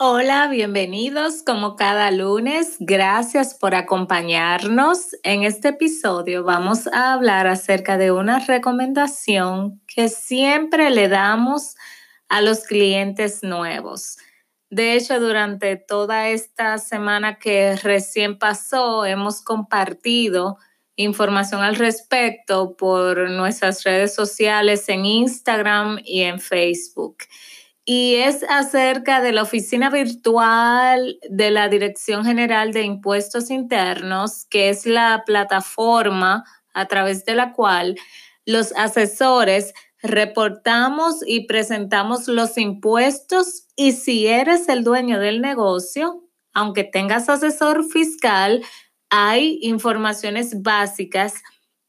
Hola, bienvenidos como cada lunes. Gracias por acompañarnos. En este episodio vamos a hablar acerca de una recomendación que siempre le damos a los clientes nuevos. De hecho, durante toda esta semana que recién pasó, hemos compartido información al respecto por nuestras redes sociales en Instagram y en Facebook y es acerca de la oficina virtual de la Dirección General de Impuestos Internos, que es la plataforma a través de la cual los asesores reportamos y presentamos los impuestos y si eres el dueño del negocio, aunque tengas asesor fiscal, hay informaciones básicas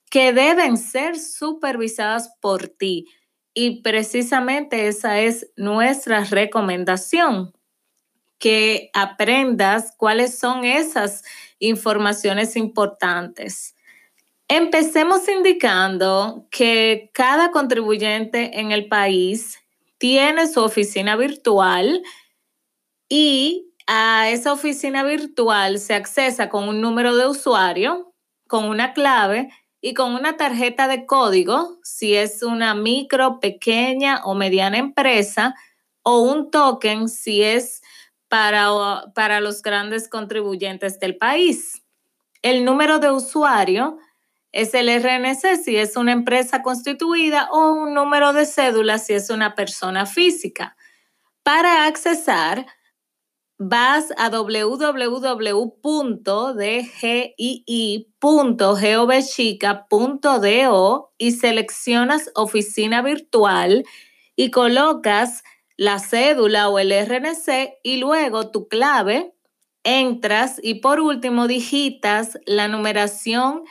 que deben ser supervisadas por ti y precisamente esa es nuestra recomendación, que aprendas cuáles son esas informaciones importantes. Empecemos indicando que cada contribuyente en el país tiene su oficina virtual y a esa oficina virtual se accesa con un número de usuario, con una clave y con una tarjeta de código, si es una micro, pequeña o mediana empresa, o un token si es para, para los grandes contribuyentes del país. El número de usuario es el RNC si es una empresa constituida o un número de cédula si es una persona física. Para accesar, vas a www.dgii.govchica.do y seleccionas oficina virtual y colocas la cédula o el RNC y luego tu clave, entras y por último digitas la numeración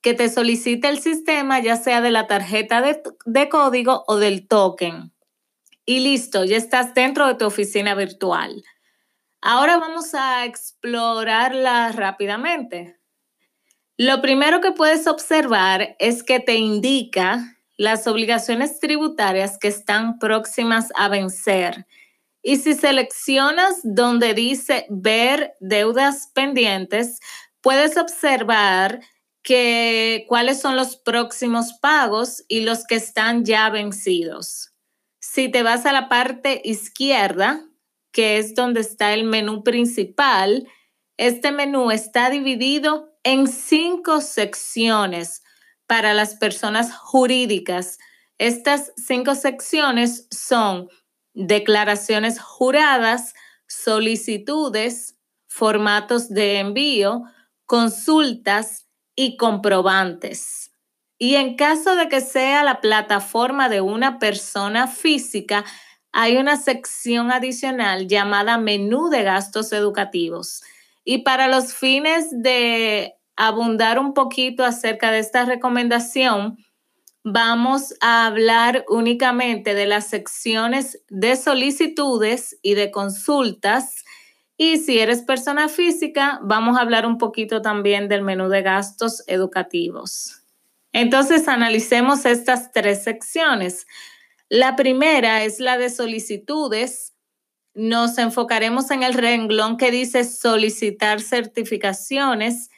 que te solicita el sistema, ya sea de la tarjeta de, de código o del token. Y listo, ya estás dentro de tu oficina virtual. Ahora vamos a explorarla rápidamente. Lo primero que puedes observar es que te indica las obligaciones tributarias que están próximas a vencer. Y si seleccionas donde dice ver deudas pendientes, puedes observar que cuáles son los próximos pagos y los que están ya vencidos. Si te vas a la parte izquierda, que es donde está el menú principal. Este menú está dividido en cinco secciones para las personas jurídicas. Estas cinco secciones son declaraciones juradas, solicitudes, formatos de envío, consultas y comprobantes. Y en caso de que sea la plataforma de una persona física, hay una sección adicional llamada menú de gastos educativos. Y para los fines de abundar un poquito acerca de esta recomendación, vamos a hablar únicamente de las secciones de solicitudes y de consultas. Y si eres persona física, vamos a hablar un poquito también del menú de gastos educativos. Entonces, analicemos estas tres secciones. La primera es la de solicitudes. Nos enfocaremos en el renglón que dice solicitar certificaciones.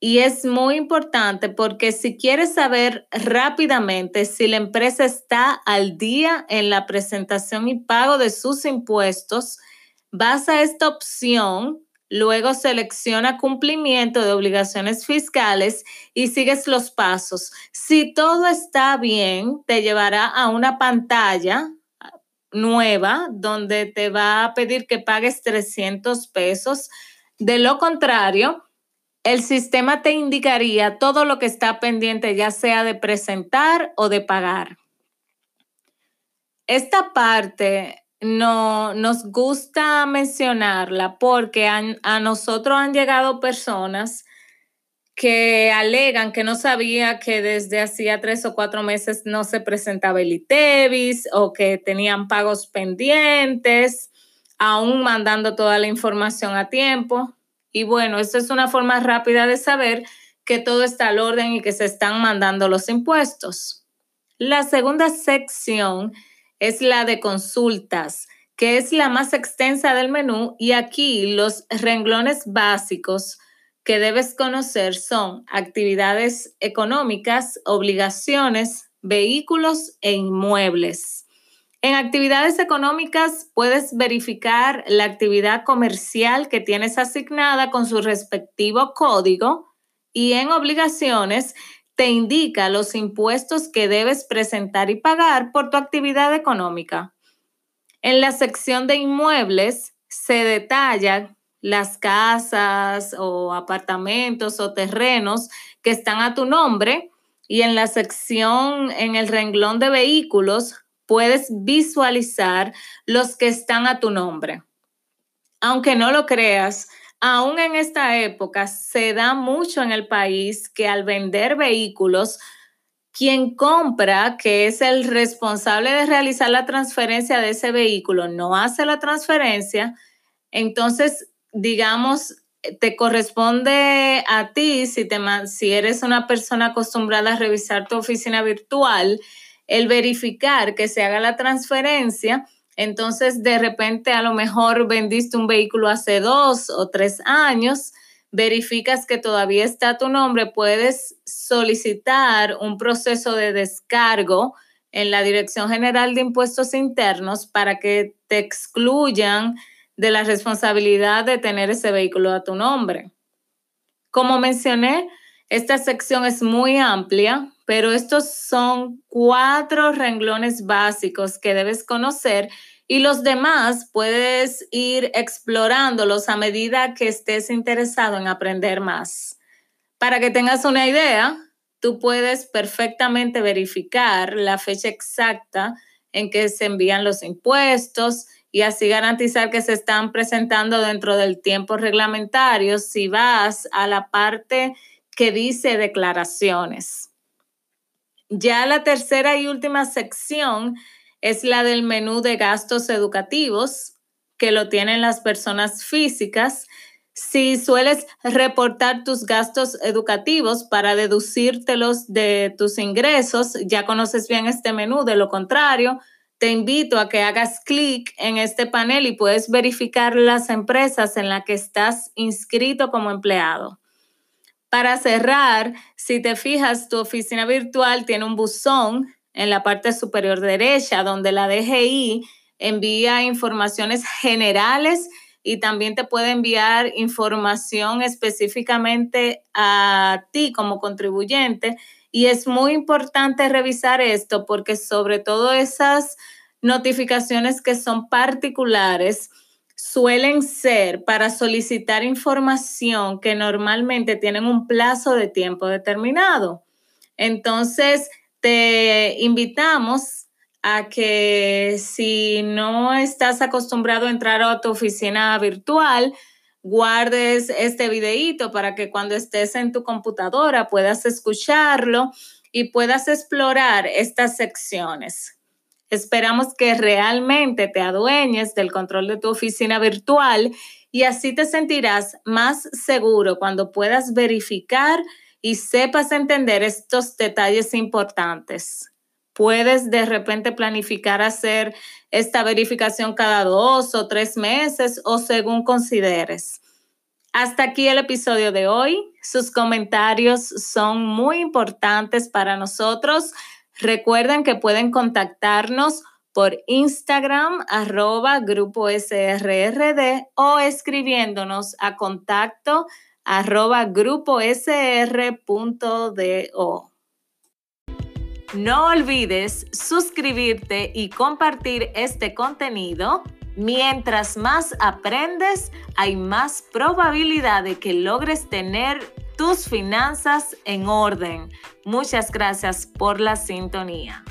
Y es muy importante porque si quieres saber rápidamente si la empresa está al día en la presentación y pago de sus impuestos, vas a esta opción Luego selecciona cumplimiento de obligaciones fiscales y sigues los pasos. Si todo está bien, te llevará a una pantalla nueva donde te va a pedir que pagues 300 pesos. De lo contrario, el sistema te indicaría todo lo que está pendiente, ya sea de presentar o de pagar. Esta parte no, nos gusta mencionarla porque a nosotros han llegado personas que alegan que no sabía que desde hacía tres o cuatro meses no se presentaba el ITEVIS o que tenían pagos pendientes, aún mandando toda la información a tiempo. Y bueno, esto es una forma rápida de saber que todo está al orden y que se están mandando los impuestos. La segunda sección es la de consultas, que es la más extensa del menú y aquí los renglones básicos que debes conocer son actividades económicas, obligaciones, vehículos e inmuebles. En actividades económicas puedes verificar la actividad comercial que tienes asignada con su respectivo código y en obligaciones te indica los impuestos que debes presentar y pagar por tu actividad económica. En la sección de inmuebles se detalla las casas o apartamentos o terrenos que están a tu nombre y en la sección, en el renglón de vehículos, puedes visualizar los que están a tu nombre. Aunque no lo creas, aún en esta época se da mucho en el país que al vender vehículos, quien compra, que es el responsable de realizar la transferencia de ese vehículo, no hace la transferencia, entonces digamos, te corresponde a ti, si, te, si eres una persona acostumbrada a revisar tu oficina virtual, el verificar que se haga la transferencia. Entonces, de repente, a lo mejor vendiste un vehículo hace dos o tres años, verificas que todavía está tu nombre, puedes solicitar un proceso de descargo en la Dirección General de Impuestos Internos para que te excluyan de la responsabilidad de tener ese vehículo a tu nombre. Como mencioné, esta sección es muy amplia, pero estos son cuatro renglones básicos que debes conocer y los demás puedes ir explorándolos a medida que estés interesado en aprender más. Para que tengas una idea, tú puedes perfectamente verificar la fecha exacta en que se envían los impuestos y así garantizar que se están presentando dentro del tiempo reglamentario si vas a la parte que dice declaraciones. Ya la tercera y última sección es la del menú de gastos educativos, que lo tienen las personas físicas. Si sueles reportar tus gastos educativos para deducírtelos de tus ingresos, ya conoces bien este menú. De lo contrario, te invito a que hagas clic en este panel y puedes verificar las empresas en las que estás inscrito como empleado. Para cerrar, si te fijas, tu oficina virtual tiene un buzón en la parte superior derecha donde la DGI envía informaciones generales y también te puede enviar información específicamente a ti como contribuyente. Y es muy importante revisar esto porque sobre todo esas notificaciones que son particulares suelen ser para solicitar información que normalmente tienen un plazo de tiempo determinado. Entonces, te invitamos a que si no estás acostumbrado a entrar a tu oficina virtual, guardes este videíto para que cuando estés en tu computadora puedas escucharlo y puedas explorar estas secciones. Esperamos que realmente te adueñes del control de tu oficina virtual y así te sentirás más seguro cuando puedas verificar y sepas entender estos detalles importantes puedes de repente planificar hacer esta verificación cada dos o tres meses o según consideres. Hasta aquí el episodio de hoy. Sus comentarios son muy importantes para nosotros. Recuerden que pueden contactarnos por Instagram, arroba grupo SRRD o escribiéndonos a contacto arroba grupo SR.do. No olvides suscribirte y compartir este contenido. Mientras más aprendes, hay más probabilidad de que logres tener tus finanzas en orden. Muchas gracias por la sintonía.